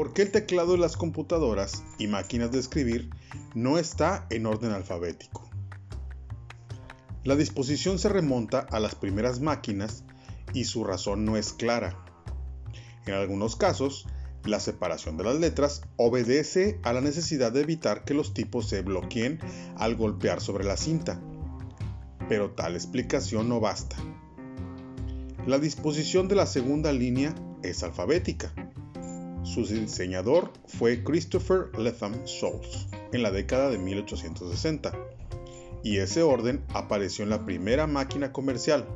¿Por qué el teclado de las computadoras y máquinas de escribir no está en orden alfabético? La disposición se remonta a las primeras máquinas y su razón no es clara. En algunos casos, la separación de las letras obedece a la necesidad de evitar que los tipos se bloqueen al golpear sobre la cinta. Pero tal explicación no basta. La disposición de la segunda línea es alfabética. Su diseñador fue Christopher Latham Scholes en la década de 1860 y ese orden apareció en la primera máquina comercial,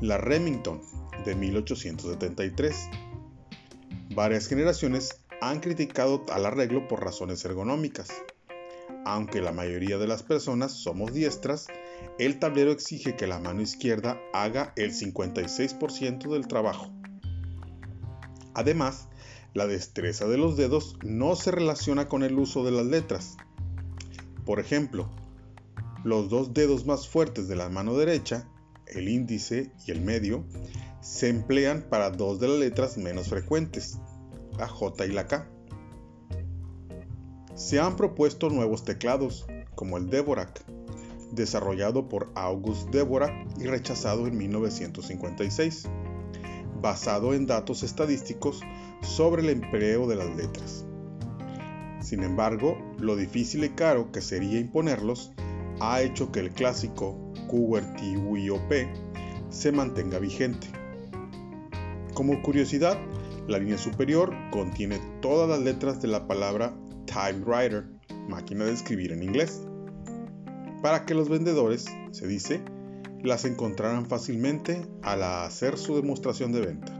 la Remington, de 1873. Varias generaciones han criticado al arreglo por razones ergonómicas. Aunque la mayoría de las personas somos diestras, el tablero exige que la mano izquierda haga el 56% del trabajo. Además, la destreza de los dedos no se relaciona con el uso de las letras. Por ejemplo, los dos dedos más fuertes de la mano derecha, el índice y el medio, se emplean para dos de las letras menos frecuentes, la J y la K. Se han propuesto nuevos teclados, como el Dvorak, desarrollado por August Dvorak y rechazado en 1956, basado en datos estadísticos sobre el empleo de las letras. Sin embargo, lo difícil y caro que sería imponerlos ha hecho que el clásico QWERTY UIOP se mantenga vigente. Como curiosidad, la línea superior contiene todas las letras de la palabra typewriter, máquina de escribir en inglés, para que los vendedores, se dice, las encontraran fácilmente al hacer su demostración de venta.